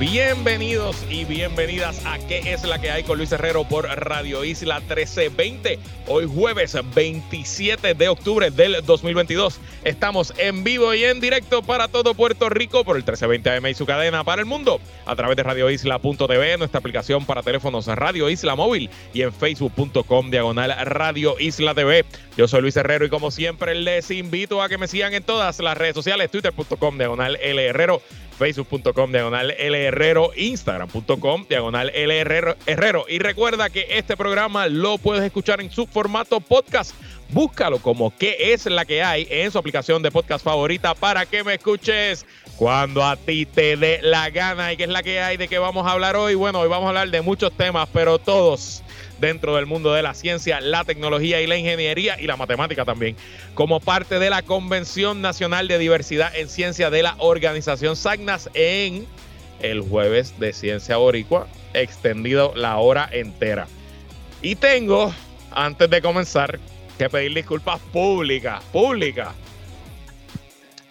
Bienvenidos y bienvenidas a ¿Qué es la que hay con Luis Herrero por Radio Isla 1320? Hoy jueves 27 de octubre del 2022. Estamos en vivo y en directo para todo Puerto Rico por el 1320 AM y su cadena para el mundo a través de radioisla.tv, nuestra aplicación para teléfonos Radio Isla Móvil y en facebook.com diagonal Radio Isla TV. Yo soy Luis Herrero y como siempre les invito a que me sigan en todas las redes sociales, twitter.com diagonal L Herrero facebook.com diagonal L Herrero, instagram.com diagonal L Herrero. Y recuerda que este programa lo puedes escuchar en su formato podcast. Búscalo como qué es la que hay en su aplicación de podcast favorita para que me escuches cuando a ti te dé la gana y qué es la que hay de qué vamos a hablar hoy. Bueno, hoy vamos a hablar de muchos temas, pero todos dentro del mundo de la ciencia, la tecnología y la ingeniería y la matemática también, como parte de la Convención Nacional de Diversidad en Ciencia de la organización SAGNAS en el jueves de Ciencia Boricua, extendido la hora entera. Y tengo, antes de comenzar, que pedir disculpas públicas, públicas,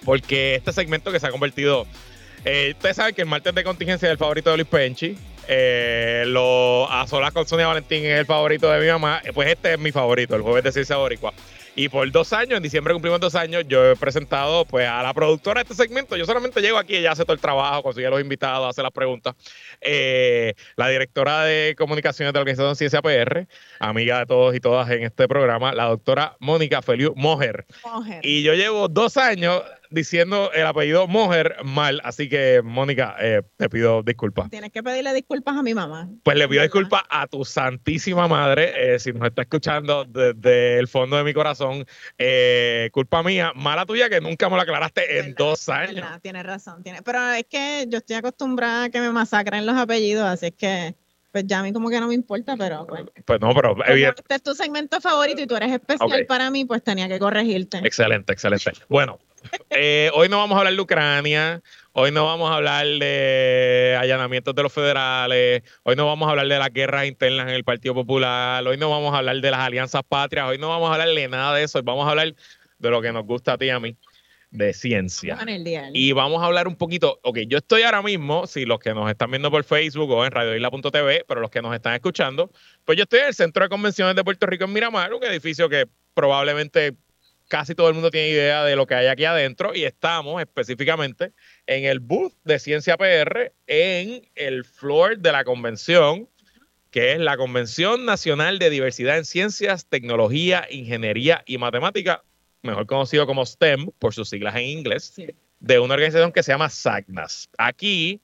porque este segmento que se ha convertido, eh, ustedes saben que el martes de contingencia es el favorito de Luis Penchi, eh, lo, a solas con Sonia Valentín es el favorito de mi mamá. Pues este es mi favorito, el jueves de Ciencia Boricua. Y por dos años, en diciembre cumplimos dos años, yo he presentado pues a la productora de este segmento. Yo solamente llego aquí, ella hace todo el trabajo, consigue los invitados, hace las preguntas. Eh, la directora de comunicaciones de la organización Ciencia PR, amiga de todos y todas en este programa, la doctora Mónica Feliu Mojer. Y yo llevo dos años diciendo el apellido Mojer mal, así que Mónica, eh, te pido disculpas. Tienes que pedirle disculpas a mi mamá. Pues le pido disculpas a tu santísima madre, eh, si nos está escuchando desde el fondo de mi corazón, eh, culpa mía, mala tuya que nunca me lo aclaraste en dos años. tienes razón, tiene, pero es que yo estoy acostumbrada a que me masacren los apellidos, así es que pues ya a mí como que no me importa, pero pues, pues no, pero este es tu segmento favorito y tú eres especial para mí, pues tenía que corregirte. Excelente, excelente. Bueno, eh, hoy no vamos a hablar de Ucrania, hoy no vamos a hablar de allanamientos de los federales, hoy no vamos a hablar de las guerras internas en el Partido Popular, hoy no vamos a hablar de las alianzas patrias, hoy no vamos a hablar de nada de eso, hoy vamos a hablar de lo que nos gusta a ti y a mí, de ciencia. Y vamos a hablar un poquito, ok, yo estoy ahora mismo, si los que nos están viendo por Facebook o en radioisla.tv, pero los que nos están escuchando, pues yo estoy en el Centro de Convenciones de Puerto Rico en Miramar, un edificio que probablemente casi todo el mundo tiene idea de lo que hay aquí adentro y estamos específicamente en el booth de Ciencia PR en el floor de la convención, que es la Convención Nacional de Diversidad en Ciencias, Tecnología, Ingeniería y Matemática, mejor conocido como STEM por sus siglas en inglés, de una organización que se llama SAGNAS. Aquí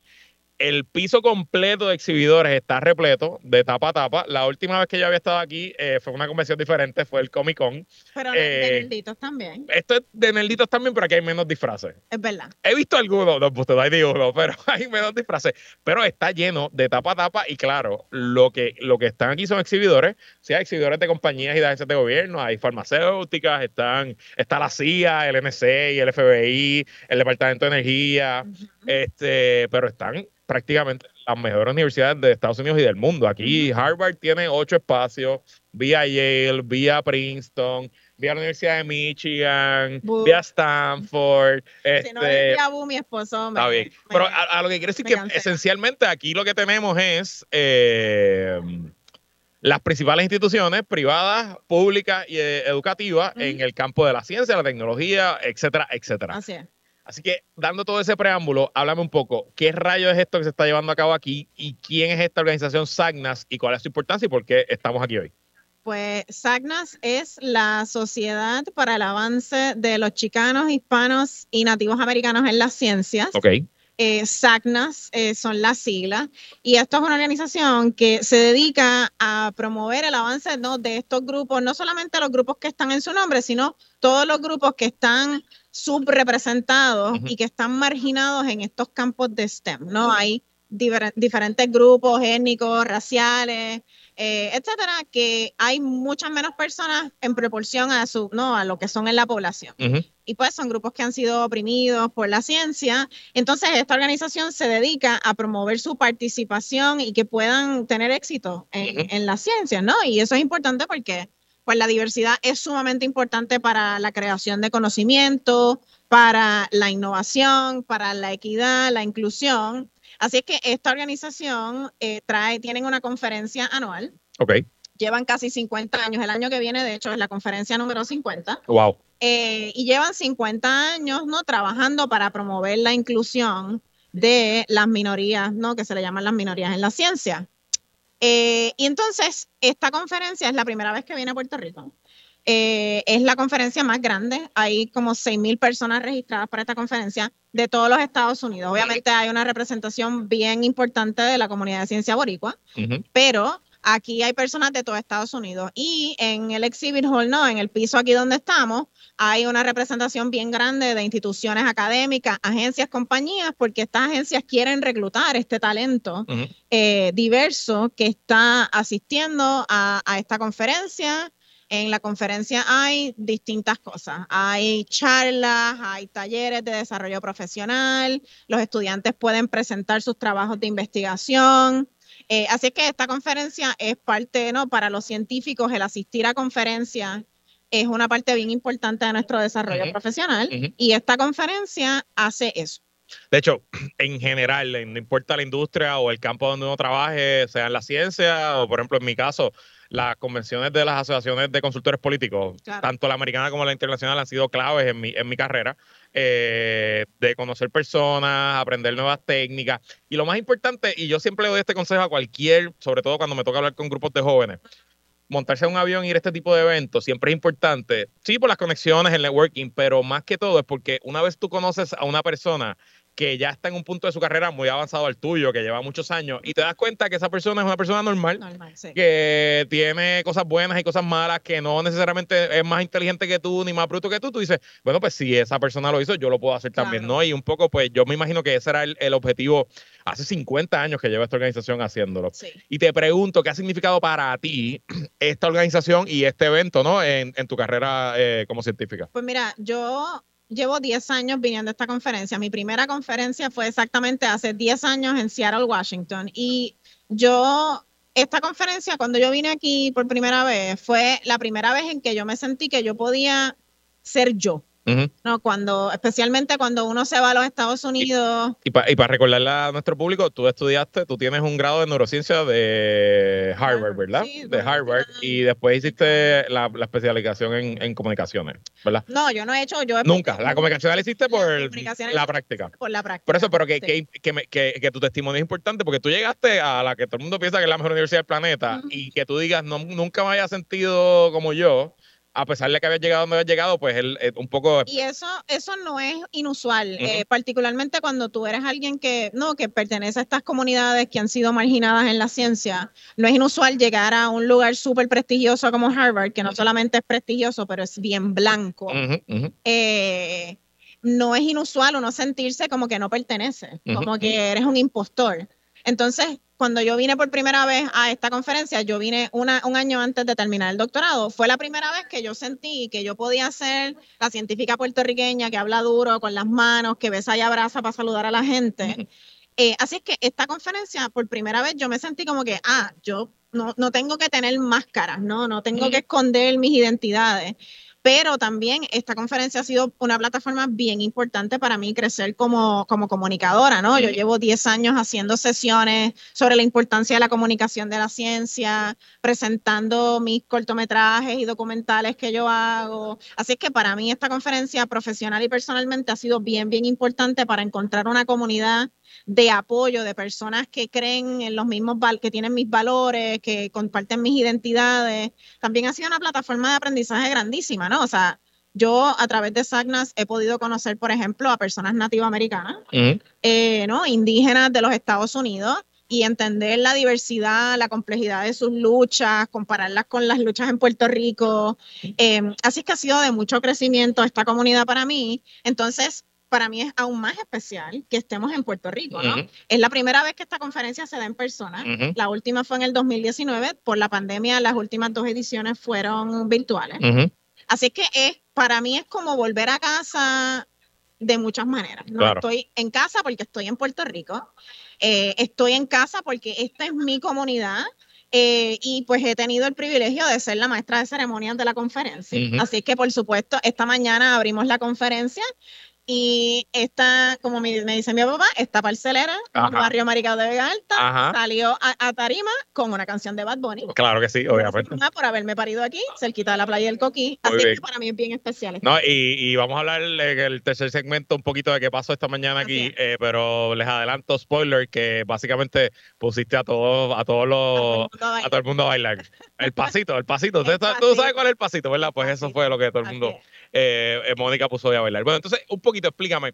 el piso completo de exhibidores está repleto de tapa a tapa. La última vez que yo había estado aquí eh, fue una convención diferente, fue el Comic Con. Pero de eh, nerditos también. Esto es de nerditos también, pero aquí hay menos disfraces. Es verdad. He visto algunos, no, pues te doy uno, pero hay menos disfraces. Pero está lleno de tapa a tapa y claro, lo que, lo que están aquí son exhibidores. Sí, hay exhibidores de compañías y de agencias de gobierno, hay farmacéuticas, están, está la CIA, el NC, el FBI, el Departamento de Energía, este, pero están prácticamente las mejores universidades de Estados Unidos y del mundo. Aquí Harvard tiene ocho espacios, vía Yale, vía Princeton, vía la Universidad de Michigan, vía Stanford. Si no este, es vía mi esposo me, Está bien. Pero a, lo que quiero decir que esencialmente aquí lo que tenemos es eh, las principales instituciones privadas, públicas y eh, educativas en el campo de la ciencia, la tecnología, etcétera, etcétera. Así es. Así que, dando todo ese preámbulo, háblame un poco, ¿qué rayo es esto que se está llevando a cabo aquí y quién es esta organización SAGNAS y cuál es su importancia y por qué estamos aquí hoy? Pues SAGNAS es la Sociedad para el Avance de los Chicanos, Hispanos y Nativos Americanos en las Ciencias. Ok. Eh, SACNAS eh, son las siglas, y esto es una organización que se dedica a promover el avance ¿no? de estos grupos, no solamente los grupos que están en su nombre, sino todos los grupos que están subrepresentados y que están marginados en estos campos de STEM, ¿no? Hay diferentes grupos étnicos, raciales, eh, etcétera, que hay muchas menos personas en proporción a su, no, a lo que son en la población. Y pues son grupos que han sido oprimidos por la ciencia. Entonces, esta organización se dedica a promover su participación y que puedan tener éxito en, en la ciencia, ¿no? Y eso es importante porque pues la diversidad es sumamente importante para la creación de conocimiento, para la innovación, para la equidad, la inclusión. Así es que esta organización eh, trae, tienen una conferencia anual. Ok. Llevan casi 50 años. El año que viene, de hecho, es la conferencia número 50. Wow. Eh, y llevan 50 años, ¿no? Trabajando para promover la inclusión de las minorías, ¿no? Que se le llaman las minorías en la ciencia. Eh, y entonces, esta conferencia es la primera vez que viene a Puerto Rico. Eh, es la conferencia más grande. Hay como 6.000 personas registradas para esta conferencia de todos los Estados Unidos. Obviamente hay una representación bien importante de la comunidad de ciencia boricua, pero aquí hay personas de todo Estados Unidos. Y en el exhibit hall, no, en el piso aquí donde estamos, hay una representación bien grande de instituciones académicas, agencias, compañías, porque estas agencias quieren reclutar este talento eh, diverso que está asistiendo a esta conferencia en la conferencia hay distintas cosas. Hay charlas, hay talleres de desarrollo profesional, los estudiantes pueden presentar sus trabajos de investigación. Eh, así que esta conferencia es parte, ¿no? Para los científicos, el asistir a conferencias es una parte bien importante de nuestro desarrollo profesional y esta conferencia hace eso. De hecho, en general, no importa la industria o el campo donde uno trabaje, sea en la ciencia o, por ejemplo, en mi caso, las convenciones de las asociaciones de consultores políticos, tanto la americana como la internacional, han sido claves en mi, en mi carrera, eh, de conocer personas, aprender nuevas técnicas. Y lo más importante, y yo siempre le doy este consejo a cualquier, sobre todo cuando me toca hablar con grupos de jóvenes, montarse en un avión y ir a este tipo de eventos siempre es importante. Sí, por las conexiones, el networking, pero más que todo es porque una vez tú conoces a una persona que ya está en un punto de su carrera muy avanzado al tuyo, que lleva muchos años, y te das cuenta que esa persona es una persona normal, que tiene cosas buenas y cosas malas, que no necesariamente es más inteligente que tú ni más bruto que tú, tú dices, bueno, pues si esa persona lo hizo, yo lo puedo hacer también, ¿no? Y un poco, pues yo me imagino que ese era el, objetivo hace 50 años que lleva esta organización haciéndolo. Y te pregunto, ¿qué ha significado para ti esta organización y este evento, ¿no? En, tu carrera eh, como científica. Pues mira, yo llevo 10 años viniendo a esta conferencia. Mi primera conferencia fue exactamente hace 10 años en Seattle, Washington. Y yo, esta conferencia, cuando yo vine aquí por primera vez, fue la primera vez en que yo me sentí que yo podía ser yo. No, cuando, especialmente cuando uno se va a los Estados Unidos. Y, para recordarle a nuestro público, tú estudiaste, tú tienes un grado de neurociencia de Harvard, ¿verdad? de Harvard. Y después hiciste la, especialización en, comunicaciones, ¿verdad? No, yo no he hecho. Yo Nunca. La comunicación la hiciste por la, práctica. Por la práctica. Por eso, pero que, que, tu testimonio es importante porque tú llegaste a la que todo el mundo piensa que es la mejor universidad del planeta y que tú digas, no, nunca me haya sentido como yo a pesar de que había llegado donde había llegado, pues él eh, un poco... Y eso, eso no es inusual, eh, particularmente cuando tú eres alguien que, no, que pertenece a estas comunidades que han sido marginadas en la ciencia. No es inusual llegar a un lugar súper prestigioso como Harvard, que no solamente es prestigioso, pero es bien blanco. Eh, no es inusual uno sentirse como que no pertenece, como que eres un impostor. Entonces, cuando yo vine por primera vez a esta conferencia, yo vine un año antes de terminar el doctorado. Fue la primera vez que yo sentí que yo podía ser la científica puertorriqueña que habla duro con las manos, que besa y abraza para saludar a la gente. Eh, así es que esta conferencia, por primera vez, yo me sentí como que, ah, yo no, no tengo que tener máscaras, ¿no? No tengo que esconder mis identidades pero también esta conferencia ha sido una plataforma bien importante para mí crecer como, como comunicadora, ¿no? Yo llevo 10 años haciendo sesiones sobre la importancia de la comunicación de la ciencia, presentando mis cortometrajes y documentales que yo hago. Así que para mí esta conferencia profesional y personalmente ha sido bien, bien importante para encontrar una comunidad de apoyo de personas que creen en los mismos, que tienen mis valores, que comparten mis identidades. También ha sido una plataforma de aprendizaje grandísima, ¿no? O sea, yo a través de SAGNAS he podido conocer, por ejemplo, a personas nativoamericanas, eh, ¿no? Indígenas de los Estados Unidos y entender la diversidad, la complejidad de sus luchas, compararlas con las luchas en Puerto Rico. Eh, así que ha sido de mucho crecimiento esta comunidad para mí. Entonces, para mí es aún más especial que estemos en Puerto Rico, ¿no? Es la primera vez que esta conferencia se da en persona. La última fue en el 2019. Por la pandemia, las últimas dos ediciones fueron virtuales. Así que es, para mí es como volver a casa de muchas maneras. ¿no? Estoy en casa porque estoy en Puerto Rico. Eh, estoy en casa porque esta es mi comunidad. Eh, y pues he tenido el privilegio de ser la maestra de ceremonias de la conferencia. Así que, por supuesto, esta mañana abrimos la conferencia y esta, como me, dice mi papá, esta parcelera, el barrio Maricao de Vega Alta, salió a, Tarima con una canción de Bad Bunny. Claro que sí, obviamente. Por haberme parido aquí, cerquita de la playa del Coquí. así que para mí es bien especial. No, y, vamos a hablar en el tercer segmento un poquito de qué pasó esta mañana aquí, eh, pero les adelanto, spoiler, que básicamente pusiste a todos, a todos los, a todo el mundo a bailar. El pasito, el pasito. Tú sabes cuál es el pasito, ¿verdad? Pues eso fue lo que todo el mundo, eh, Mónica puso a bailar. Bueno, entonces, un poquito, explícame.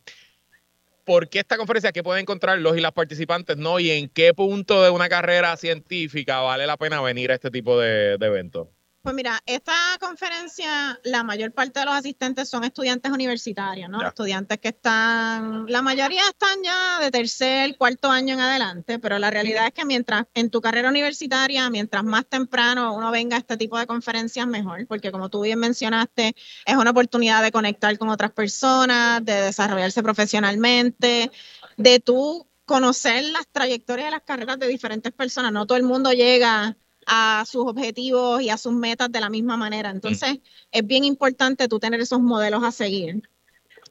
¿Por qué esta conferencia? ¿Qué pueden encontrar los y las participantes? ¿no? ¿Y en qué punto de una carrera científica vale la pena venir a este tipo de, de eventos? Pues mira, esta conferencia, la mayor parte de los asistentes son estudiantes universitarios, ¿no? Estudiantes que están, la mayoría están ya de tercer, cuarto año en adelante, pero la realidad es que mientras en tu carrera universitaria, mientras más temprano uno venga a este tipo de conferencias, mejor, porque como tú bien mencionaste, es una oportunidad de conectar con otras personas, de desarrollarse profesionalmente, de tú conocer las trayectorias de las carreras de diferentes personas. No todo el mundo llega a sus objetivos y a sus metas de la misma manera. Entonces, es bien importante tú tener esos modelos a seguir.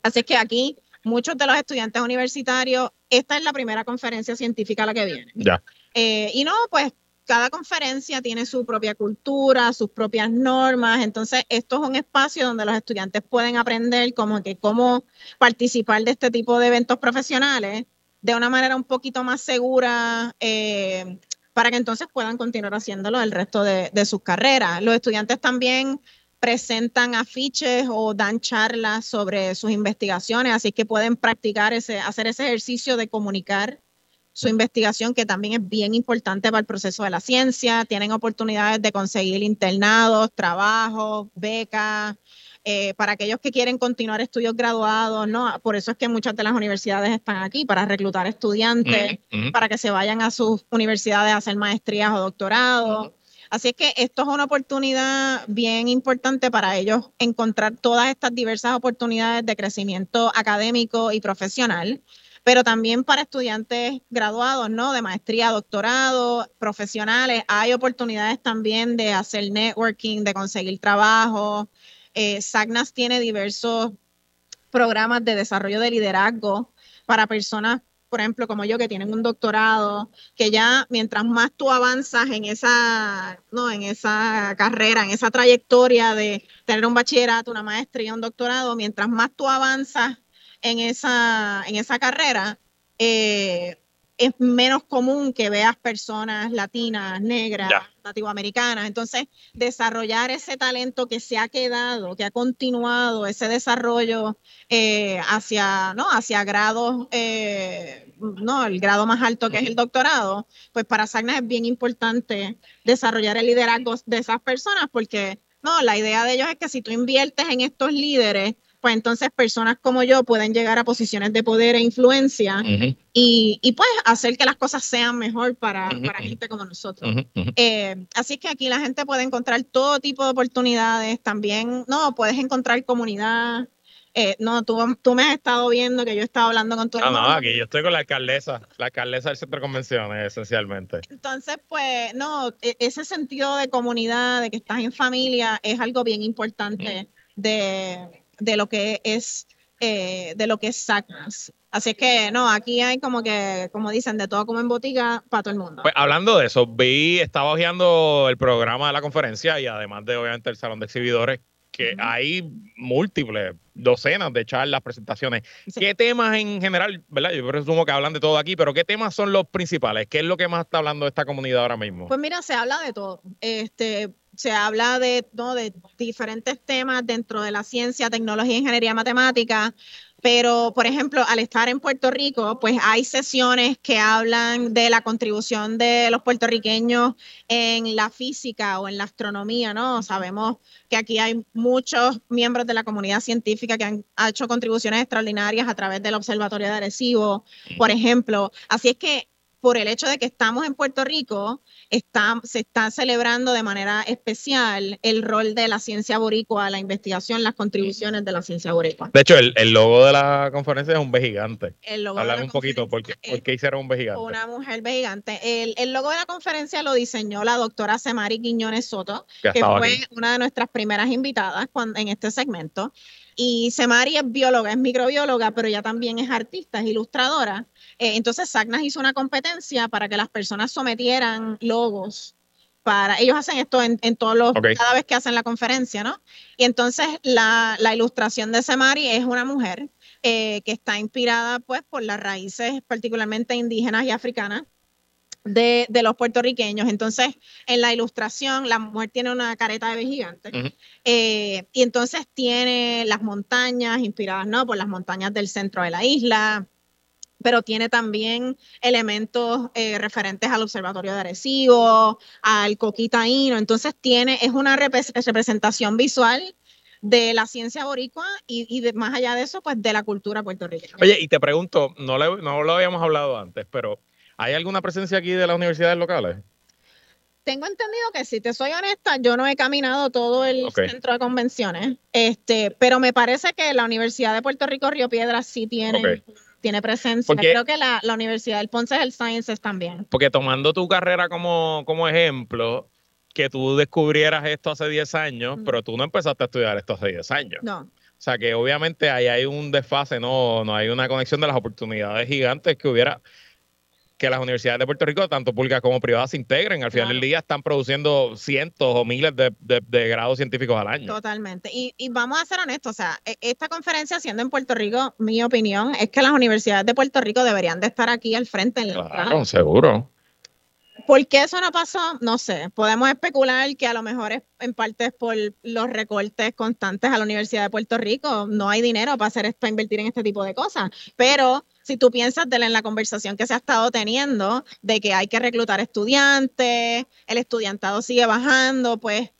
Así que aquí, muchos de los estudiantes universitarios, esta es la primera conferencia científica a la que vienen. Ya. Eh, y no, pues cada conferencia tiene su propia cultura, sus propias normas. Entonces, esto es un espacio donde los estudiantes pueden aprender como que cómo participar de este tipo de eventos profesionales de una manera un poquito más segura, eh, para que entonces puedan continuar haciéndolo el resto de, sus carreras. Los estudiantes también presentan afiches o dan charlas sobre sus investigaciones, así que pueden practicar ese, hacer ese ejercicio de comunicar su investigación, que también es bien importante para el proceso de la ciencia. Tienen oportunidades de conseguir internados, trabajos, becas, eh, para aquellos que quieren continuar estudios graduados, ¿no? Por eso es que muchas de las universidades están aquí, para reclutar estudiantes, para que se vayan a sus universidades a hacer maestrías o doctorados. Así es que esto es una oportunidad bien importante para ellos encontrar todas estas diversas oportunidades de crecimiento académico y profesional, pero también para estudiantes graduados, ¿no? De maestría, doctorado, profesionales. Hay oportunidades también de hacer networking, de conseguir trabajo, eh, SAGNAS tiene diversos programas de desarrollo de liderazgo para personas, por ejemplo, como yo, que tienen un doctorado, que ya mientras más tú avanzas en esa, no, en esa carrera, en esa trayectoria de tener un bachillerato, una maestría, un doctorado, mientras más tú avanzas en esa, en esa carrera, eh, es menos común que veas personas latinas, negras, nativoamericanas. Entonces, desarrollar ese talento que se ha quedado, que ha continuado, ese desarrollo eh, hacia, ¿no? hacia grados, eh, no, el grado más alto que es el doctorado, pues para Sagna es bien importante desarrollar el liderazgo de esas personas porque, no, la idea de ellos es que si tú inviertes en estos líderes, pues entonces personas como yo pueden llegar a posiciones de poder e influencia y, y, pues hacer que las cosas sean mejor para, para gente como nosotros. Eh, así que aquí la gente puede encontrar todo tipo de oportunidades, también, no, puedes encontrar comunidad. Eh, no, tú, tú me has estado viendo que yo he estado hablando con tu No, no, aquí yo estoy con la alcaldesa, la alcaldesa del centro de convenciones, esencialmente. Entonces, pues, no, e, ese sentido de comunidad, de que estás en familia, es algo bien importante de de lo que es eh, de lo que es SACNAS. Así que no, aquí hay como que, como dicen, de todo como en botica para todo el mundo. Pues hablando de eso, vi, estaba hojeando el programa de la conferencia y además de obviamente el salón de exhibidores, que hay múltiples, docenas de charlas, presentaciones. ¿Qué temas en general, verdad? Yo presumo que hablan de todo aquí, pero ¿qué temas son los principales? ¿Qué es lo que más está hablando esta comunidad ahora mismo? Pues mira, se habla de todo. Este, se habla de, ¿no? de diferentes temas dentro de la ciencia, tecnología, ingeniería, matemática. pero, por ejemplo, al estar en Puerto Rico, pues hay sesiones que hablan de la contribución de los puertorriqueños en la física o en la astronomía, ¿no? Sabemos que aquí hay muchos miembros de la comunidad científica que han hecho contribuciones extraordinarias a través del Observatorio de Arecibo, por ejemplo. Así es que por el hecho de que estamos en Puerto Rico, está, se está celebrando de manera especial el rol de la ciencia boricua, la investigación, las contribuciones de la ciencia boricua. De hecho, el, logo de la conferencia es un B gigante. Hablar un poquito, ¿por qué, hicieron un B gigante? Una mujer B gigante. El, el, logo de la conferencia lo diseñó la doctora Semari Quiñones Soto, que, fue una de nuestras primeras invitadas en este segmento. Y Semari es bióloga, es microbióloga, pero ella también es artista, es ilustradora. Eh, entonces, SACNAS hizo una competencia para que las personas sometieran logos para, ellos hacen esto en, todos los, cada vez que hacen la conferencia, ¿no? Y entonces la, ilustración de Semari es una mujer eh, que está inspirada pues por las raíces particularmente indígenas y africanas de, los puertorriqueños. Entonces, en la ilustración, la mujer tiene una careta de gigante eh, y entonces tiene las montañas inspiradas, ¿no? Por las montañas del centro de la isla, pero tiene también elementos eh, referentes al Observatorio de Arecibo, al Coquitaíno. Entonces, tiene, es una representación visual de la ciencia boricua y, de, más allá de eso, pues de la cultura puertorriqueña. Oye, y te pregunto, no, no lo habíamos hablado antes, pero ¿hay alguna presencia aquí de las universidades locales? Tengo entendido que si te soy honesta, yo no he caminado todo el centro de convenciones, este, pero me parece que la Universidad de Puerto Rico Río Piedras sí tiene tiene presencia. Creo que la, Universidad del Ponce Health Sciences también. Porque tomando tu carrera como, como ejemplo, que tú descubrieras esto hace 10 años, pero tú no empezaste a estudiar esto hace 10 años. No. O sea que obviamente ahí hay un desfase, no, no hay una conexión de las oportunidades gigantes que hubiera que las universidades de Puerto Rico, tanto públicas como privadas, se integren. Al final del día están produciendo cientos o miles de, grados científicos al año. Totalmente. Y, vamos a ser honestos, o sea, e, esta conferencia siendo en Puerto Rico, mi opinión es que las universidades de Puerto Rico deberían de estar aquí al frente. En claro, seguro. ¿Por qué eso no pasó? No sé. Podemos especular que a lo mejor es en parte es por los recortes constantes a la Universidad de Puerto Rico. No hay dinero para hacer para invertir en este tipo de cosas. Pero si tú piensas de en la conversación que se ha estado teniendo de que hay que reclutar estudiantes, el estudiantado sigue bajando, pues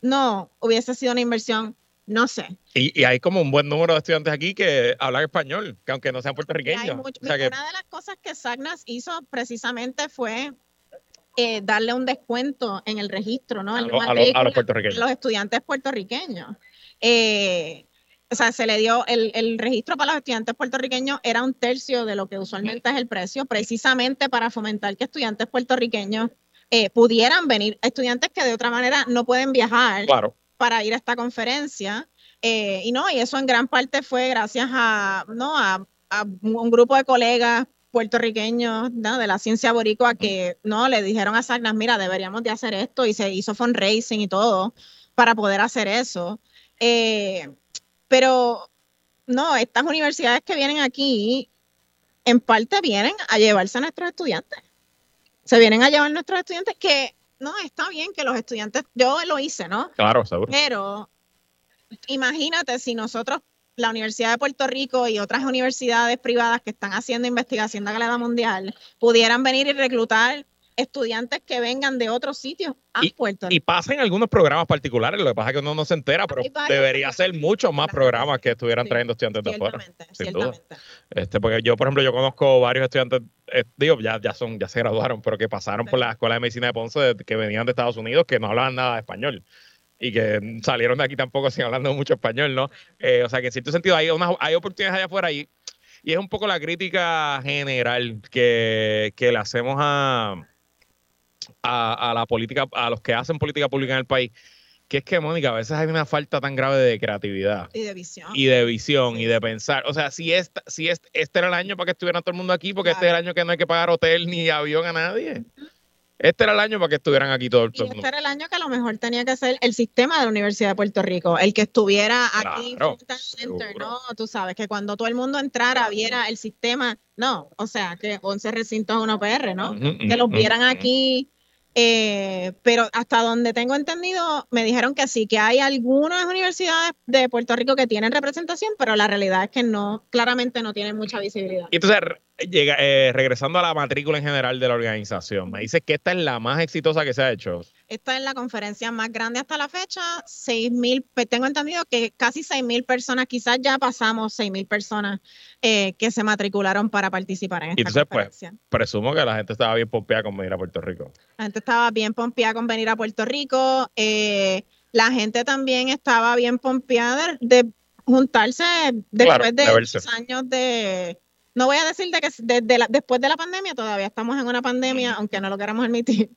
no, hubiese sido una inversión, no sé. Y, hay como un buen número de estudiantes aquí que hablan español, que aunque no sean puertorriqueños. Una de las cosas que Sagnas hizo precisamente fue eh, darle un descuento en el registro, ¿no? A, los puertorriqueños. A los estudiantes puertorriqueños. Eh, o sea, se le dio el, registro para los estudiantes puertorriqueños era un tercio de lo que usualmente es el precio, precisamente para fomentar que estudiantes puertorriqueños eh, pudieran venir, estudiantes que de otra manera no pueden viajar para ir a esta conferencia. Eh, y no, y eso en gran parte fue gracias a, ¿no? a, un grupo de colegas puertorriqueños de la ciencia boricua que no le dijeron a Sagnas, mira, deberíamos de hacer esto y se hizo fundraising y todo para poder hacer eso. Eh, pero no, estas universidades que vienen aquí, en parte vienen a llevarse a nuestros estudiantes. Se vienen a llevar a nuestros estudiantes que, no, está bien que los estudiantes, yo lo hice, ¿no? Claro, seguro. Pero imagínate si nosotros, la Universidad de Puerto Rico y otras universidades privadas que están haciendo investigación de calidad mundial, pudieran venir y reclutar estudiantes que vengan de otros sitios a y, Puerto Rico. Y pasen algunos programas particulares, lo que pasa es que uno no se entera, pero debería ser muchos más programas que estuvieran trayendo estudiantes de afuera. Sin duda. Este, porque yo, por ejemplo, yo conozco varios estudiantes, eh, digo, ya, ya son, ya se graduaron, pero que pasaron por la Escuela de Medicina de Ponce, que venían de Estados Unidos, que no hablaban nada de español y que salieron de aquí tampoco sin hablando mucho español, ¿no? Eh, o sea que en cierto sentido hay, unas, hay oportunidades allá afuera y, y es un poco la crítica general que, que le hacemos a, a, la política, a los que hacen política pública en el país, que es que, Mónica, a veces hay una falta tan grave de creatividad. Y de visión. Y de visión y de pensar. O sea, si, esta, si este, este era el año para que estuviera todo el mundo aquí, porque este es el año que no hay que pagar hotel ni avión a nadie. Este era el año para que estuvieran aquí todo, el mundo. Este era el año que a lo mejor tenía que ser el sistema de la Universidad de Puerto Rico, el que estuviera aquí Center, ¿no? Tú sabes, que cuando todo el mundo entrara, viera el sistema, no, o sea, que 11 recintos a una PR, ¿no? que los vieran aquí Eh, pero hasta donde tengo entendido, me dijeron que sí, que hay algunas universidades de Puerto Rico que tienen representación, pero la realidad es que no, claramente no tienen mucha visibilidad. Y entonces, llega, eh, regresando a la matrícula en general de la organización, me dice que esta es la más exitosa que se ha hecho. Esta es la conferencia más grande hasta la fecha, 6 mil, pues, tengo entendido que casi 6 mil personas, quizás ya pasamos 6 mil personas eh, que se matricularon para participar en esta entonces, pues, conferencia. Pues, presumo que la gente estaba bien pompeada con venir a Puerto Rico. La gente estaba bien pompeada con venir a Puerto Rico. Eh, la gente también estaba bien pompeada de, juntarse después de, de años de... No voy a decir de que desde después de la pandemia, todavía estamos en una pandemia, aunque no lo queramos admitir.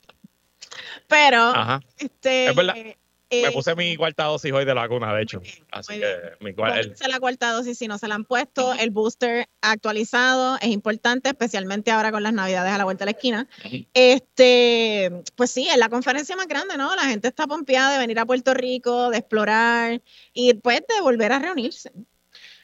Pero, este, es verdad. Me eh, puse mi cuarta dosis hoy de la vacuna, de hecho. Así que mi cuarta. la cuarta dosis si no se la han puesto. El booster actualizado es importante, especialmente ahora con las navidades a la vuelta de la esquina. Este, pues sí, es la conferencia más grande, ¿no? La gente está pompeada de venir a Puerto Rico, de explorar y después de volver a reunirse.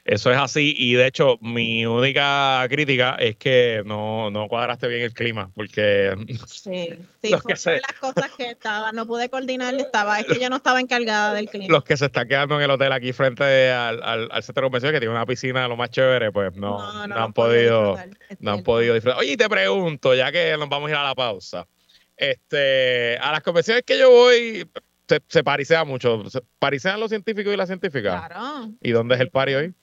Eso es así y de hecho mi única crítica es que no, no cuadraste bien el clima porque sí, sí fue de las cosas que estaba, no pude coordinar, estaba, es que yo no estaba encargada del clima. Los que se están quedando en el hotel aquí frente al, al, centro de convención que tiene una piscina lo más chévere, pues no, no, han podido, no han podido disfrutar. Oye, te pregunto, ya que nos vamos a ir a la pausa, este, a las convenciones que yo voy, se, se parisea mucho. ¿Se parisean los científicos y las científicas? Claro. ¿Y dónde es el pari hoy?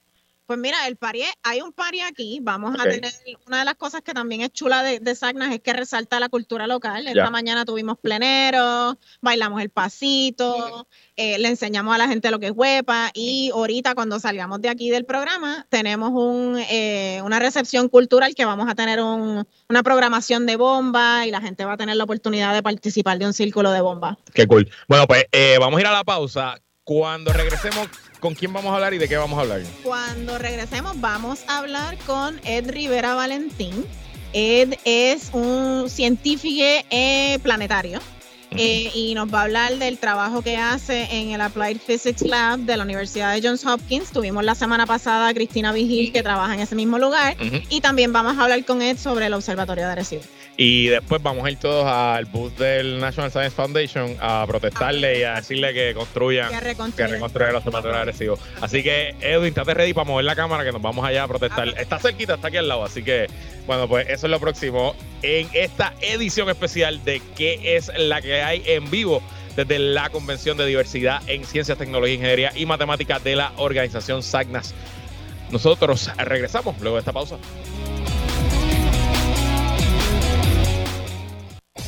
Pues mira, el pari, hay un pari aquí. Vamos a tener, una de las cosas que también es chula de, de Sagnas es que resalta la cultura local. Esta mañana tuvimos plenero, bailamos el pasito, eh, le enseñamos a la gente lo que es huepa y ahorita cuando salgamos de aquí del programa tenemos un, eh, una recepción cultural que vamos a tener un, una programación de bomba y la gente va a tener la oportunidad de participar de un círculo de bomba. Qué cool. Bueno, pues eh, vamos a ir a la pausa. Cuando regresemos, ¿con quién vamos a hablar y de qué vamos a hablar? Cuando regresemos, vamos a hablar con Ed Rivera Valentín. Ed es un científico eh, planetario. Eh, y nos va a hablar del trabajo que hace en el Applied Physics Lab de la Universidad de Johns Hopkins. Tuvimos la semana pasada a Cristina Vigil, que trabaja en ese mismo lugar, y también vamos a hablar con Ed sobre el Observatorio de Arecibo. Y después vamos a ir todos al bus del National Science Foundation a protestarle y a decirle que construyan, que reconstruyan, el observatorio agresivo. Así que, Edwin, estate ready para mover la cámara que nos vamos allá a protestar. Está cerquita, está aquí al lado. Así que, bueno, pues eso es lo próximo en esta edición especial de ¿Qué es la que hay en vivo? desde la Convención de Diversidad en Ciencias, Tecnología, Ingeniería y Matemáticas de la organización SAGNAS. Nosotros regresamos luego de esta pausa.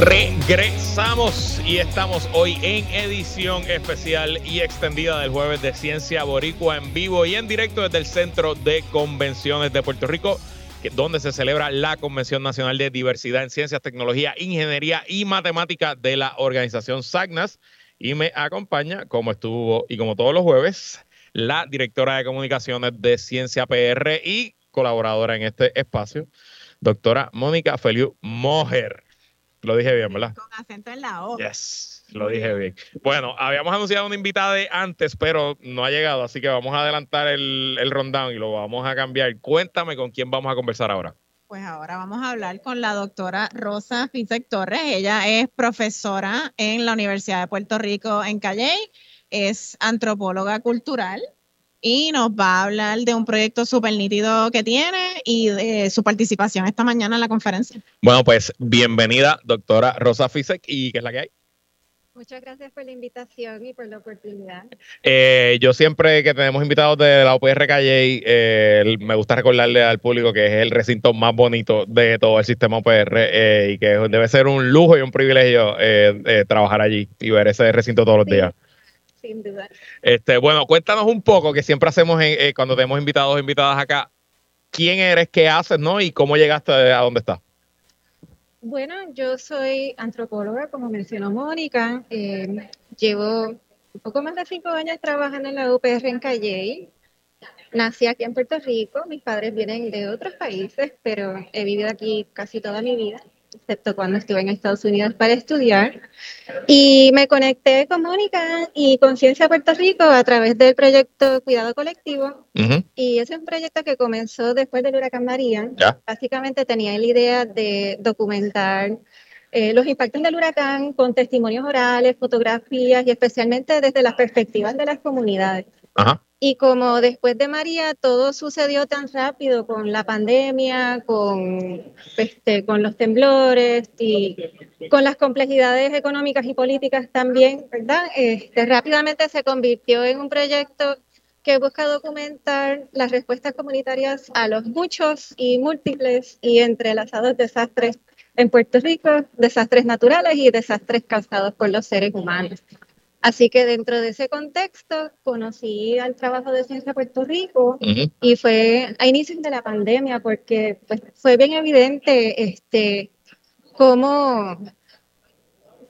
Regresamos y estamos hoy en edición especial y extendida del jueves de Ciencia Boricua en vivo y en directo desde el Centro de Convenciones de Puerto Rico, donde se celebra la Convención Nacional de Diversidad en Ciencias, Tecnología, Ingeniería y Matemática de la organización SAGNAS. Y me acompaña, como estuvo y como todos los jueves, la directora de comunicaciones de Ciencia PR y colaboradora en este espacio, doctora Mónica Feliu Mojer. Lo dije bien, ¿verdad? Con acento en la O. Yes, lo dije bien. Bueno, habíamos anunciado una invitada de antes, pero no ha llegado, así que vamos a adelantar el, el rundown y lo vamos a cambiar. Cuéntame con quién vamos a conversar ahora. Pues ahora vamos a hablar con la doctora Rosa Fitzek Torres. Ella es profesora en la Universidad de Puerto Rico en Calley, es antropóloga cultural y nos va a hablar de un proyecto súper nítido que tiene y de su participación esta mañana en la conferencia. Bueno, pues bienvenida, doctora Rosa Fisek, y ¿qué es la que hay? Muchas gracias por la invitación y por la oportunidad. Eh, yo siempre que tenemos invitados de la UPR Calle, eh, me gusta recordarle al público que es el recinto más bonito de todo el sistema UPR eh, y que debe ser un lujo y un privilegio trabajar allí y ver ese recinto todos los días sin duda. Este, bueno, cuéntanos un poco, que siempre hacemos eh, cuando tenemos invitados o invitadas acá, quién eres, qué haces, ¿no? Y cómo llegaste a dónde estás. Bueno, yo soy antropóloga, como mencionó Mónica. Eh, llevo un poco más de cinco años trabajando en la UPR en Calle. nací aquí en Puerto Rico, mis padres vienen de otros países, pero he vivido aquí casi toda mi vida excepto cuando estuve en Estados Unidos para estudiar. Y me conecté con Mónica y Conciencia Puerto Rico a través del proyecto Cuidado Colectivo. Y ese es un proyecto que comenzó después del huracán María. Básicamente tenía la idea de documentar eh, los impactos del huracán con testimonios orales, fotografías y especialmente desde las perspectivas de las comunidades. Y como después de María todo sucedió tan rápido con la pandemia, con, este, con los temblores y con las complejidades económicas y políticas también. Este, rápidamente se convirtió en un proyecto que busca documentar las respuestas comunitarias a los muchos y múltiples y entrelazados desastres en Puerto Rico, desastres naturales y desastres causados por los seres humanos. Así que dentro de ese contexto conocí al trabajo de Ciencia Puerto Rico y fue a inicios de la pandemia porque pues, fue bien evidente este, cómo,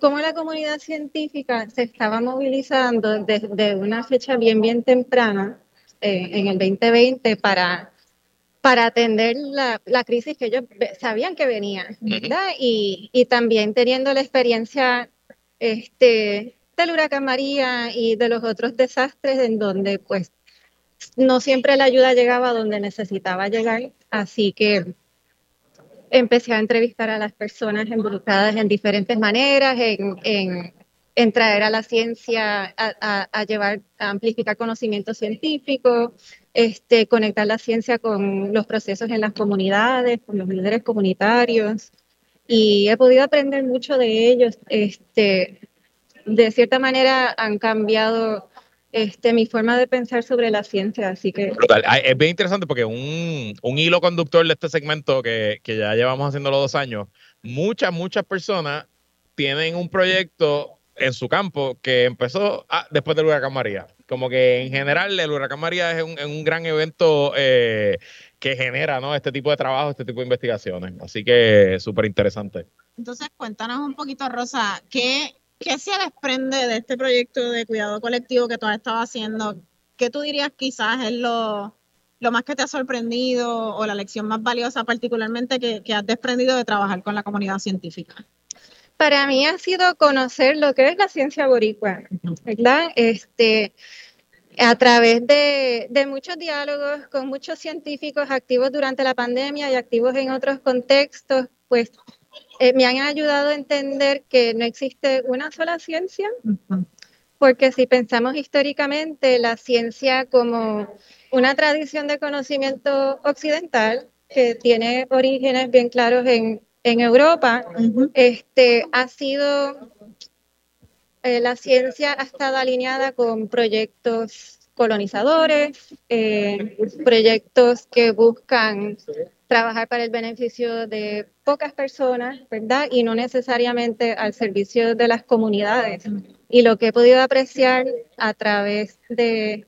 cómo la comunidad científica se estaba movilizando desde una fecha bien, bien temprana eh, en el 2020 para, para atender la, la, crisis que ellos sabían que venía, ¿verdad? Y, y también teniendo la experiencia este, del huracán María y de los otros desastres en donde pues no siempre la ayuda llegaba donde necesitaba llegar, así que empecé a entrevistar a las personas involucradas en diferentes maneras, en, en, traer a la ciencia a, llevar, a amplificar conocimiento científico, este, conectar la ciencia con los procesos en las comunidades, con los líderes comunitarios, y he podido aprender mucho de ellos. Este, de cierta manera han cambiado este, mi forma de pensar sobre la ciencia, así que... Es bien interesante porque un, un hilo conductor de este segmento que, que ya llevamos haciendo los dos años, muchas, muchas personas tienen un proyecto en su campo que empezó después del huracán María. Como que en general el huracán María es un, un gran evento eh, que genera ¿no? este tipo de trabajo, este tipo de investigaciones. Así que súper interesante. Entonces, cuéntanos un poquito, Rosa, ¿qué ¿Qué se desprende de este proyecto de cuidado colectivo que tú has estado haciendo? ¿Qué tú dirías quizás es lo, lo más que te ha sorprendido o la lección más valiosa particularmente que, que has desprendido de trabajar con la comunidad científica? Para mí ha sido conocer lo que es la ciencia boricua, ¿verdad? Este, a través de, de, muchos diálogos con muchos científicos activos durante la pandemia y activos en otros contextos, pues eh, me han ayudado a entender que no existe una sola ciencia, porque si pensamos históricamente la ciencia como una tradición de conocimiento occidental que tiene orígenes bien claros en, en Europa, este, ha sido, eh, la ciencia ha estado alineada con proyectos colonizadores, eh, proyectos que buscan trabajar para el beneficio de pocas personas, ¿verdad? Y no necesariamente al servicio de las comunidades. Y lo que he podido apreciar a través de,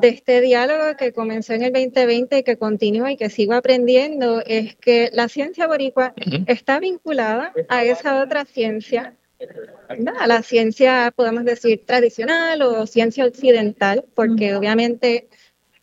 de este diálogo que comenzó en el 2020 y que continúa y que sigo aprendiendo es que la ciencia boricua está vinculada a esa otra ciencia a la ciencia, podemos decir, tradicional o ciencia occidental, porque obviamente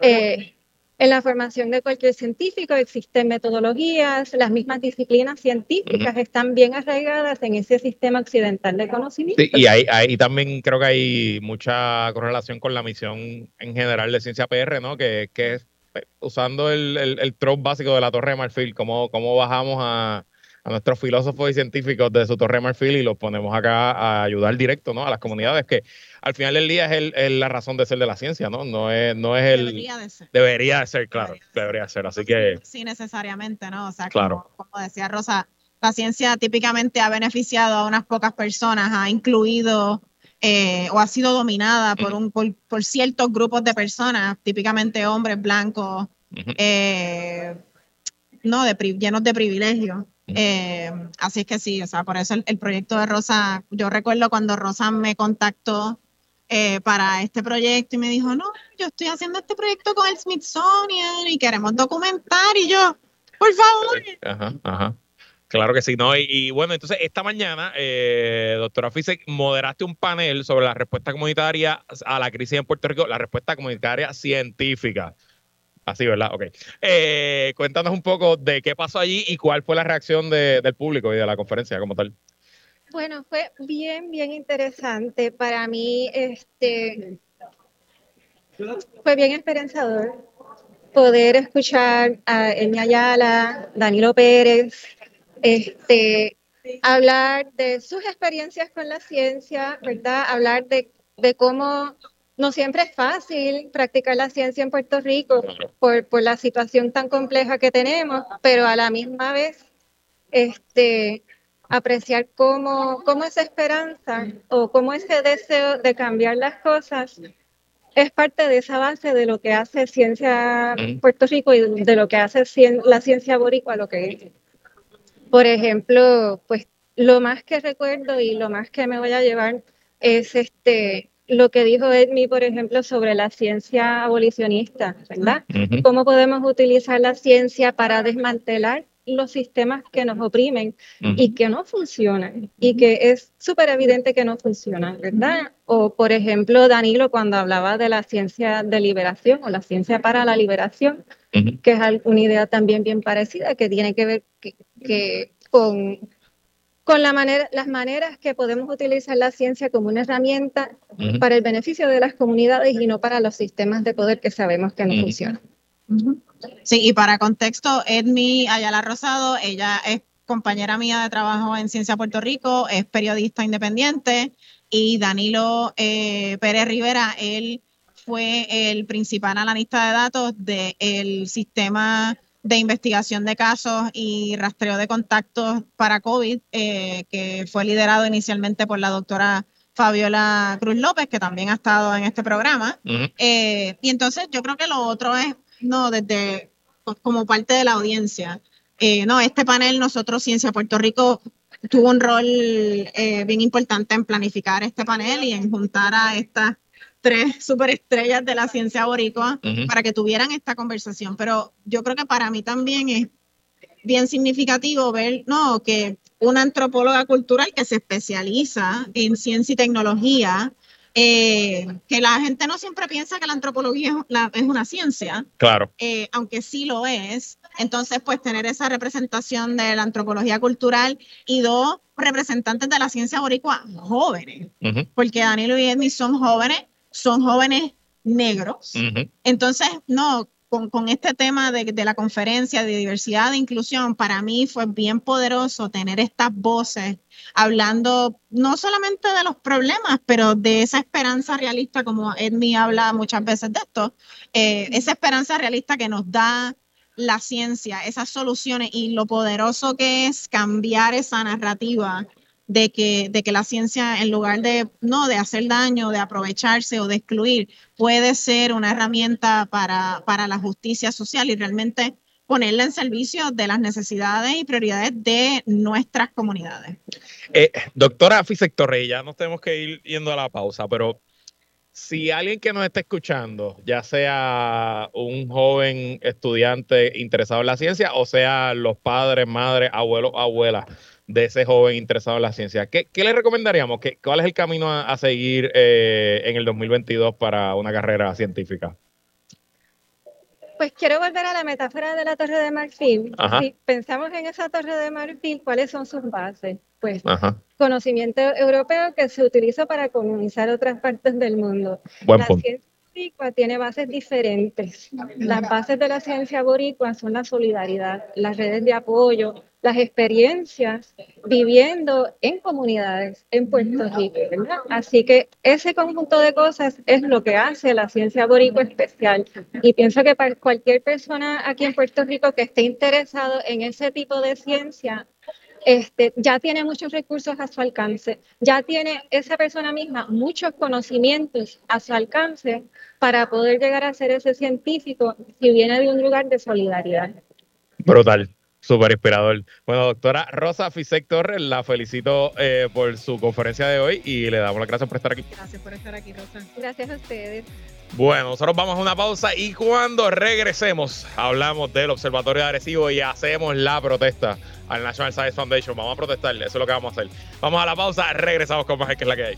eh, en la formación de cualquier científico existen metodologías, las mismas disciplinas científicas están bien arraigadas en ese sistema occidental de conocimiento. y ahí, también creo que hay mucha correlación con la misión en general de Ciencia PR, ¿no? Que, que es eh, usando el, el, el trope básico de la Torre de Marfil, cómo, cómo bajamos a, a nuestros filósofos y científicos de su torre marfil y los ponemos acá a ayudar directo ¿no? a las comunidades, que al final del día es, el, la razón de ser de la ciencia, ¿no? No es, no es el... Debería de ser. Debería de ser, claro, debería, de ser. Así que... Sí, necesariamente, ¿no? O sea, claro. como, decía Rosa, la ciencia típicamente ha beneficiado a unas pocas personas, ha incluido eh, o ha sido dominada por, un, por, por, ciertos grupos de personas, típicamente hombres blancos, eh, no, de, llenos de privilegios. Eh, así es que sí, o sea, por eso el, proyecto de Rosa, yo recuerdo cuando Rosa me contactó eh, para este proyecto y me dijo, no, yo estoy haciendo este proyecto con el Smithsonian y queremos documentar y yo, por favor. Ajá, ajá. Claro que sí, ¿no? Y, bueno, entonces esta mañana, eh, doctora Fisek, moderaste un panel sobre la respuesta comunitaria a la crisis en Puerto Rico, la respuesta comunitaria científica. Así, ¿verdad? Ok. Eh, cuéntanos un poco de qué pasó allí y cuál fue la reacción del público y de la conferencia como tal. Bueno, fue bien, bien interesante. Para mí, este, fue bien esperanzador poder escuchar a Emi Ayala, Danilo Pérez, este, hablar de sus experiencias con la ciencia, ¿verdad? Hablar de, de cómo no siempre es fácil practicar la ciencia en Puerto Rico por, por, la situación tan compleja que tenemos, pero a la misma vez este, apreciar cómo, cómo esa esperanza o cómo ese deseo de cambiar las cosas es parte de esa base de lo que hace ciencia Puerto Rico y de lo que hace la ciencia boricua, lo que es. Por ejemplo, pues lo más que recuerdo y lo más que me voy a llevar es este lo que dijo Edmi, por ejemplo, sobre la ciencia abolicionista, ¿verdad? ¿Cómo podemos utilizar la ciencia para desmantelar los sistemas que nos oprimen y que no funcionan y que es súper evidente que no funcionan, ¿verdad? O por ejemplo, Danilo cuando hablaba de la ciencia de liberación o la ciencia para la liberación, que es una idea también bien parecida, que tiene que ver que, con, con la manera, las maneras que podemos utilizar la ciencia como una herramienta para el beneficio de las comunidades y no para los sistemas de poder que sabemos que no funcionan. Sí, y para contexto, Edmi Ayala Rosado, ella es compañera mía de trabajo en Ciencia Puerto Rico, es periodista independiente, y Danilo eh, Pérez Rivera, él fue el principal analista de datos del sistema de investigación de casos y rastreo de contactos para COVID, eh, que fue liderado inicialmente por la doctora Fabiola Cruz López, que también ha estado en este programa. Eh, y entonces yo creo que lo otro es no, desde pues, como parte de la audiencia. Eh, no, este panel, nosotros, Ciencia Puerto Rico, tuvo un rol bien importante en planificar este panel y en juntar a estas tres superestrellas de la ciencia boricua para que tuvieran esta conversación. Pero yo creo que para mí también es bien significativo ver, no, que una antropóloga cultural que se especializa en ciencia y tecnología, eh, que la gente no siempre piensa que la antropología es, una ciencia. Claro. Eh, aunque sí lo es. Entonces, pues tener esa representación de la antropología cultural y dos representantes de la ciencia boricua jóvenes, porque Danilo y Edmi son jóvenes, son jóvenes negros. Entonces, no, con, este tema de, de, la conferencia de diversidad e inclusión, para mí fue bien poderoso tener estas voces hablando no solamente de los problemas, pero de esa esperanza realista, como Edmi habla muchas veces de esto, eh, esa esperanza realista que nos da la ciencia, esas soluciones y lo poderoso que es cambiar esa narrativa de que, de que la ciencia, en lugar de, no, de hacer daño, de aprovecharse o de excluir, puede ser una herramienta para, para la justicia social y realmente ponerla en servicio de las necesidades y prioridades de nuestras comunidades. Eh, doctora Fisek ya nos tenemos que ir yendo a la pausa, pero si alguien que nos está escuchando, ya sea un joven estudiante interesado en la ciencia o sea los padres, madres, abuelos, abuelas, de ese joven interesado en la ciencia. ¿Qué, le recomendaríamos? ¿Qué, ¿Cuál es el camino a, seguir eh, en el 2022 para una carrera científica? Pues quiero volver a la metáfora de la Torre de Marfil. Si pensamos en esa Torre de Marfil, ¿cuáles son sus bases? Pues conocimiento europeo que se utiliza para colonizar otras partes del mundo. la ciencia boricua tiene bases diferentes. Las bases de la ciencia boricua son la solidaridad, las redes de apoyo, las experiencias viviendo en comunidades en Puerto Rico, ¿verdad? Así que ese conjunto de cosas es lo que hace la ciencia boricua especial. Y pienso que para cualquier persona aquí en Puerto Rico que esté interesado en ese tipo de ciencia, este, ya tiene muchos recursos a su alcance, ya tiene esa persona misma muchos conocimientos a su alcance para poder llegar a ser ese científico si viene de un lugar de solidaridad. Brutal. Súper inspirador. Bueno, doctora Rosa Fisek Torres, la felicito eh, por su conferencia de hoy y le damos las gracias por estar aquí. Gracias por estar aquí, Rosa. Gracias a ustedes. Bueno, nosotros vamos a una pausa y cuando regresemos hablamos del Observatorio de Arecibo y hacemos la protesta al National Science Foundation. Vamos a protestar, eso es lo que vamos a hacer. Vamos a la pausa, regresamos con más que es la que hay.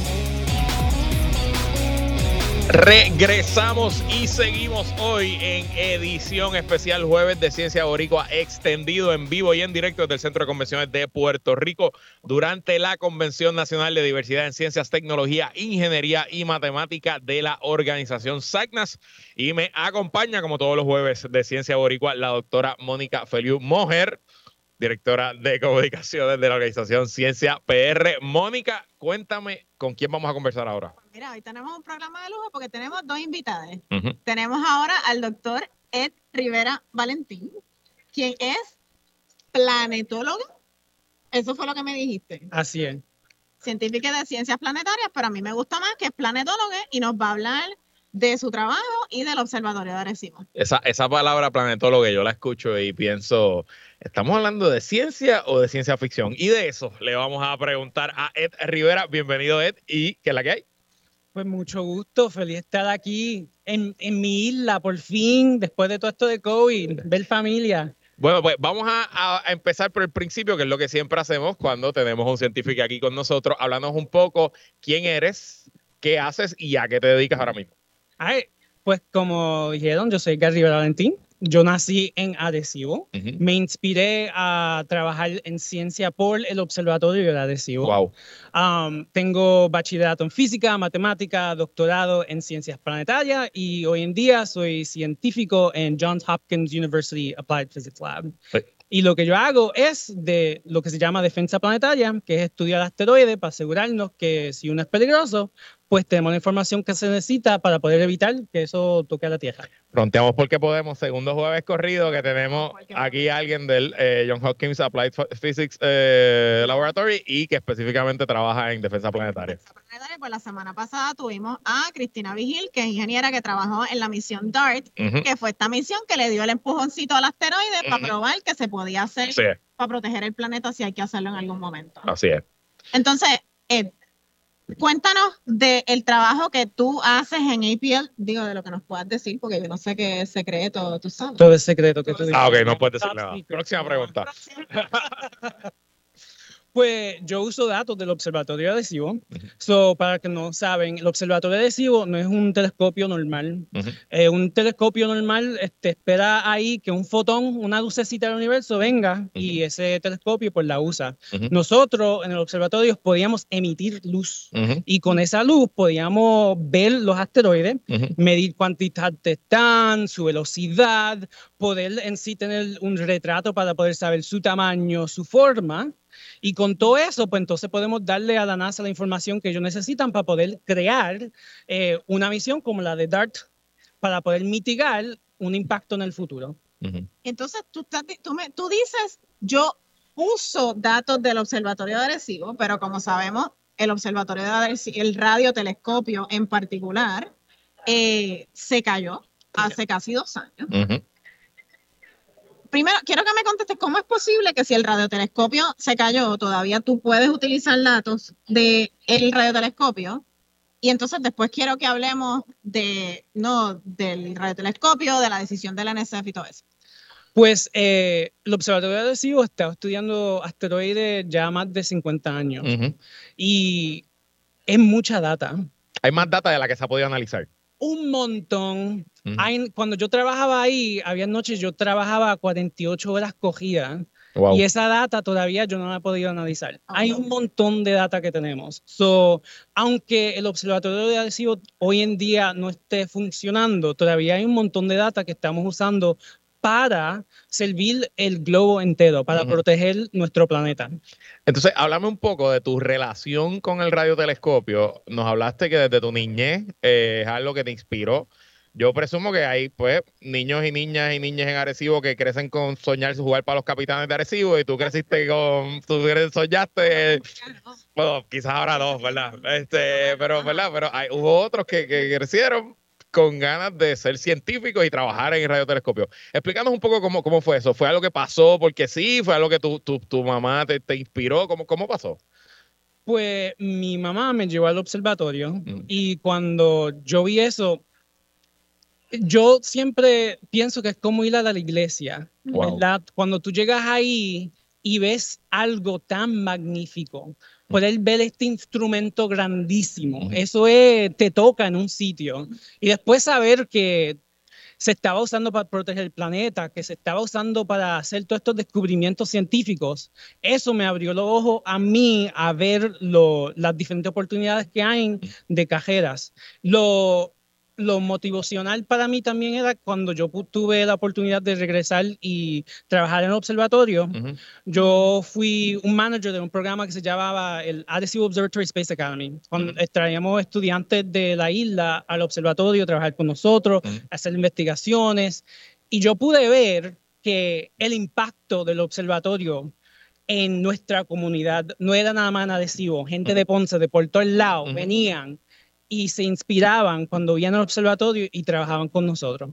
Regresamos y seguimos hoy en edición especial jueves de Ciencia Boricua extendido en vivo y en directo desde el Centro de Convenciones de Puerto Rico durante la Convención Nacional de Diversidad en Ciencias, Tecnología, Ingeniería y Matemática de la organización SACNAS. Y me acompaña, como todos los jueves de Ciencia Boricua, la doctora Mónica Feliu Mojer directora de comunicaciones de la organización Ciencia PR. Mónica, cuéntame con quién vamos a conversar ahora. Mira, hoy tenemos un programa de lujo porque tenemos dos invitadas. Tenemos ahora al doctor Ed Rivera Valentín, quien es planetólogo. Eso fue lo que me dijiste. Así es. Científica de ciencias planetarias, pero a mí me gusta más que es planetólogo y nos va a hablar de su trabajo y del Observatorio de Arecibo. Esa, esa palabra planetólogo yo la escucho y pienso, ¿estamos hablando de ciencia o de ciencia ficción? Y de eso le vamos a preguntar a Ed Rivera. Bienvenido, Ed. ¿Y qué es la que hay? Pues mucho gusto, feliz estar aquí en, en mi isla, por fin, después de todo esto de COVID, ver familia. Bueno, pues vamos a, a, empezar por el principio, que es lo que siempre hacemos cuando tenemos un científico aquí con nosotros. Háblanos un poco quién eres, qué haces y a qué te dedicas ahora mismo. Ay, pues como dijeron, yo soy Gary Valentín. Yo nací en Adhesivo. Me inspiré a trabajar en ciencia por el Observatorio de Adhesivo. Wow. Um, tengo bachillerato en física, matemática, doctorado en ciencias planetarias y hoy en día soy científico en Johns Hopkins University Applied Physics Lab. Y lo que yo hago es de lo que se llama defensa planetaria, que es estudiar asteroides para asegurarnos que si uno es peligroso, pues tenemos la información que se necesita para poder evitar que eso toque a la Tierra. Fronteamos porque podemos, segundo jueves corrido, que tenemos aquí a alguien del eh, John Hopkins Applied Physics eh, Laboratory y que específicamente trabaja en defensa planetaria. Pues la semana pasada tuvimos a Cristina Vigil, que es ingeniera que trabajó en la misión DART, que fue esta misión que le dio el empujoncito al asteroide para probar que se podía hacer para proteger el planeta si hay que hacerlo en algún momento. Así es. Entonces, eh, Cuéntanos del trabajo que tú haces en APL, digo, de lo que nos puedas decir, porque yo no sé qué es secreto, tú sabes. Todo es secreto que tú dices. Ah, ok, no puedes decir nada. Próxima pregunta. Pues yo uso datos del Observatorio de Adhesivo. So, para que no saben, el Observatorio de Adhesivo no es un telescopio normal. Eh, un telescopio normal este, espera ahí que un fotón, una lucecita del universo venga y ese telescopio pues la usa. Nosotros en el observatorio podíamos emitir luz. Y con esa luz podíamos ver los asteroides, medir cuántas están, su velocidad, poder en sí tener un retrato para poder saber su tamaño, su forma y con todo eso, pues entonces podemos darle a la NASA la información que ellos necesitan para poder crear eh, una misión como la de DART para poder mitigar un impacto en el futuro. Entonces, tú, tú, me, tú dices, yo uso datos del Observatorio de Arecibo, pero como sabemos, el Observatorio de Arecibo, el radiotelescopio en particular, eh, se cayó hace casi dos años primero, quiero que me contestes cómo es posible que si el radiotelescopio se cayó, todavía tú puedes utilizar datos del el radiotelescopio. Y entonces después quiero que hablemos de, no, del radiotelescopio, de la decisión de la NSF y todo eso. Pues eh, el Observatorio de Adhesivo está estudiando asteroides ya más de 50 años y es mucha data. Hay más data de la que se ha podido analizar un montón. Cuando yo trabajaba ahí, había noches yo trabajaba 48 horas cogidas. Y esa data todavía yo no la he podido analizar. Hay un montón de data que tenemos. So, aunque el observatorio de adhesivo hoy en día no esté funcionando, todavía hay un montón de data que estamos usando para servir el globo entero, para proteger nuestro planeta. Entonces, háblame un poco de tu relación con el radiotelescopio. Nos hablaste que desde tu niñez eh, es algo que te inspiró. Yo presumo que hay, pues, niños y niñas y niñas en Arecibo que crecen con soñar jugar para los capitanes de Arecibo y tú creciste con, tú soñaste, bueno, quizás ahora dos, ¿verdad? Este, pero, ¿verdad? Pero hay, hubo otros que, que crecieron con ganas de ser científicos y trabajar en el radiotelescopio. Explícanos un poco cómo, cómo fue eso. ¿Fue algo que pasó porque sí? ¿Fue algo que tu, tu, tu mamá te, te, inspiró? ¿Cómo, ¿Cómo pasó? Pues mi mamá me llevó al observatorio mm. y cuando yo vi eso, yo siempre pienso que es como ir a la iglesia, ¿verdad? Cuando tú llegas ahí y ves algo tan magnífico, poder ver este instrumento grandísimo, eso es, te toca en un sitio. Y después saber que se estaba usando para proteger el planeta, que se estaba usando para hacer todos estos descubrimientos científicos, eso me abrió los ojos a mí a ver las diferentes oportunidades que hay de cajeras. Lo, lo motivacional para mí también era cuando yo tuve la oportunidad de regresar y trabajar en el observatorio. Yo fui un manager de un programa que se llamaba el Arecibo Observatory Space Academy. Cuando traíamos estudiantes de la isla al observatorio, trabajar con nosotros, hacer investigaciones. Y yo pude ver que el impacto del observatorio en nuestra comunidad no era nada más adhesivo. Gente de Ponce, de por todos lados, venían y se inspiraban cuando veían al observatorio y trabajaban con nosotros.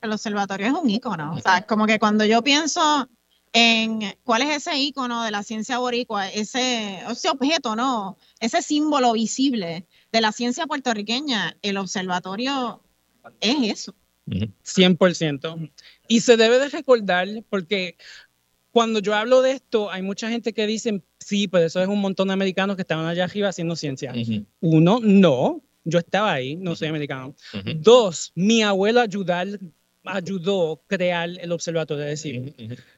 El observatorio es un ícono, o sea, como que cuando yo pienso en cuál es ese ícono de la ciencia boricua, ese, ese objeto, ¿no? Ese símbolo visible de la ciencia puertorriqueña, el observatorio es eso. 100%. Y se debe de recordar porque cuando yo hablo de esto, hay mucha gente que dice, sí, pues eso es un montón de americanos que estaban allá arriba haciendo ciencia. Uno, no, yo estaba ahí, no soy americano. Dos, mi abuela ayudar ayudó a crear el observatorio. Es decir,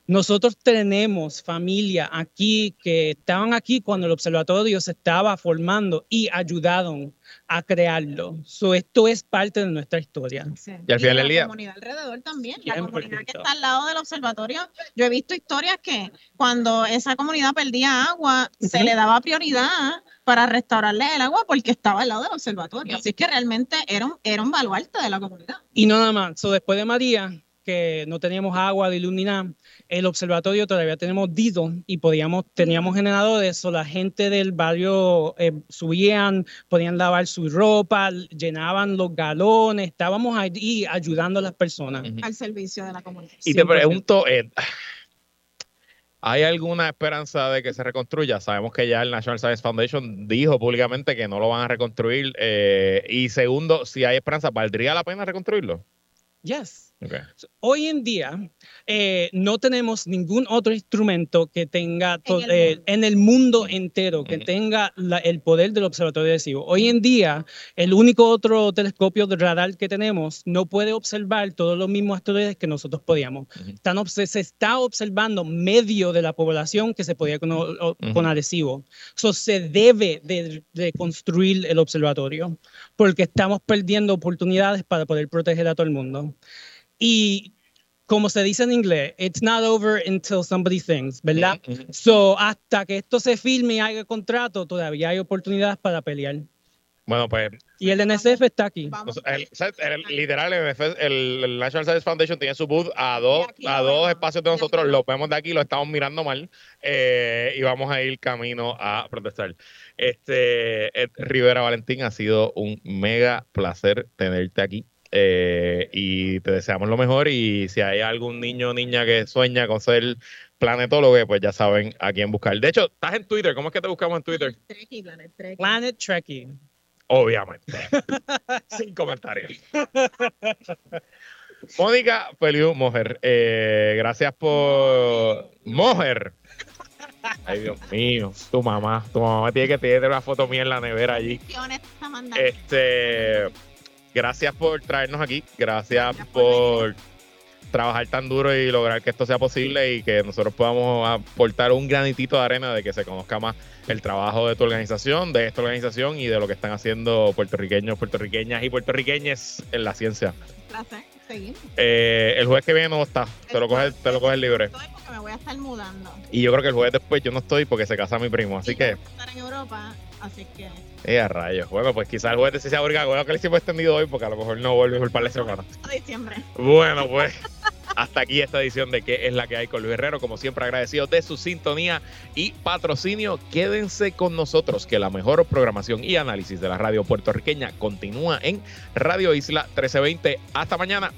nosotros tenemos familia aquí que estaban aquí cuando el observatorio se estaba formando y ayudaron a crearlo. So, esto es parte de nuestra historia. Y al final La comunidad alrededor también, la comunidad que está al lado del observatorio. Yo he visto historias que cuando esa comunidad perdía agua, se le daba prioridad para restaurarle el agua porque estaba al lado del observatorio. Así que realmente era un, era un baluarte de la comunidad. Y no nada más. So, después de María, que no teníamos agua de luz el observatorio todavía tenemos Dido y podíamos, teníamos generadores, o la gente del barrio eh, subían, podían lavar su ropa, llenaban los galones, estábamos ahí ayudando a las personas. Al servicio de la comunidad. Y te pregunto, ¿hay alguna esperanza de que se reconstruya? Sabemos que ya el National Science Foundation dijo públicamente que no lo van a reconstruir. Eh, y segundo, si hay esperanza, ¿valdría la pena reconstruirlo? Yes. Hoy en día eh, no tenemos ningún otro instrumento que tenga en el, mundo entero, que tenga el poder del observatorio de Hoy en día, el único otro telescopio de radar que tenemos no puede observar todos los mismos asteroides que nosotros podíamos. se está observando medio de la población que se podía con, con adhesivo. So, se debe de construir el observatorio porque estamos perdiendo oportunidades para poder proteger a todo el mundo. Y como se dice en inglés, it's not over until somebody thinks, ¿verdad? So, hasta que esto se firme y haya contrato, todavía hay oportunidades para pelear. Bueno, pues. Y el NSF está aquí. El, literal, el, National Science Foundation tiene su booth a dos, a dos espacios de nosotros. Lo vemos de aquí, lo estamos mirando mal. Eh, y vamos a ir camino a protestar. Este, Rivera Valentín, ha sido un mega placer tenerte aquí. Eh, y te deseamos lo mejor. Y si hay algún niño o niña que sueña con ser planetólogo, pues ya saben a quién buscar. De hecho, estás en Twitter. ¿Cómo es que te buscamos en Twitter? Planet Trekkie. Obviamente. Sin comentarios. Mónica Feliu Mojer, eh, gracias por. Mojer. Ay, Dios mío, tu mamá, tu mamá tiene que tener una foto mía en la nevera allí. Este, gracias por traernos aquí, gracias, por trabajar tan duro y lograr que esto sea posible y que nosotros podamos aportar un granitito de arena de que se conozca más el trabajo de tu organización, de esta organización y de lo que están haciendo puertorriqueños, puertorriqueñas y puertorriqueñas en la ciencia. Seguimos. Eh, el jueves que viene no está, te lo coges, te lo coges libre. me voy a estar mudando. Y yo creo que el jueves después yo no estoy porque se casa mi primo, así que. estar en Europa, así que. Eh, a rayos. Bueno, pues quizás el jueves sí sea obligado. Bueno, que le hicimos extendido hoy porque a lo mejor no vuelve por par de semanas. diciembre. Bueno, pues. Hasta aquí esta edición de ¿Qué es la que hay con Luis Herrero? Como siempre, agradecido de su sintonía y patrocinio. Quédense con nosotros, que la mejor programación y análisis de la radio puertorriqueña continúa en Radio Isla 1320. Hasta mañana.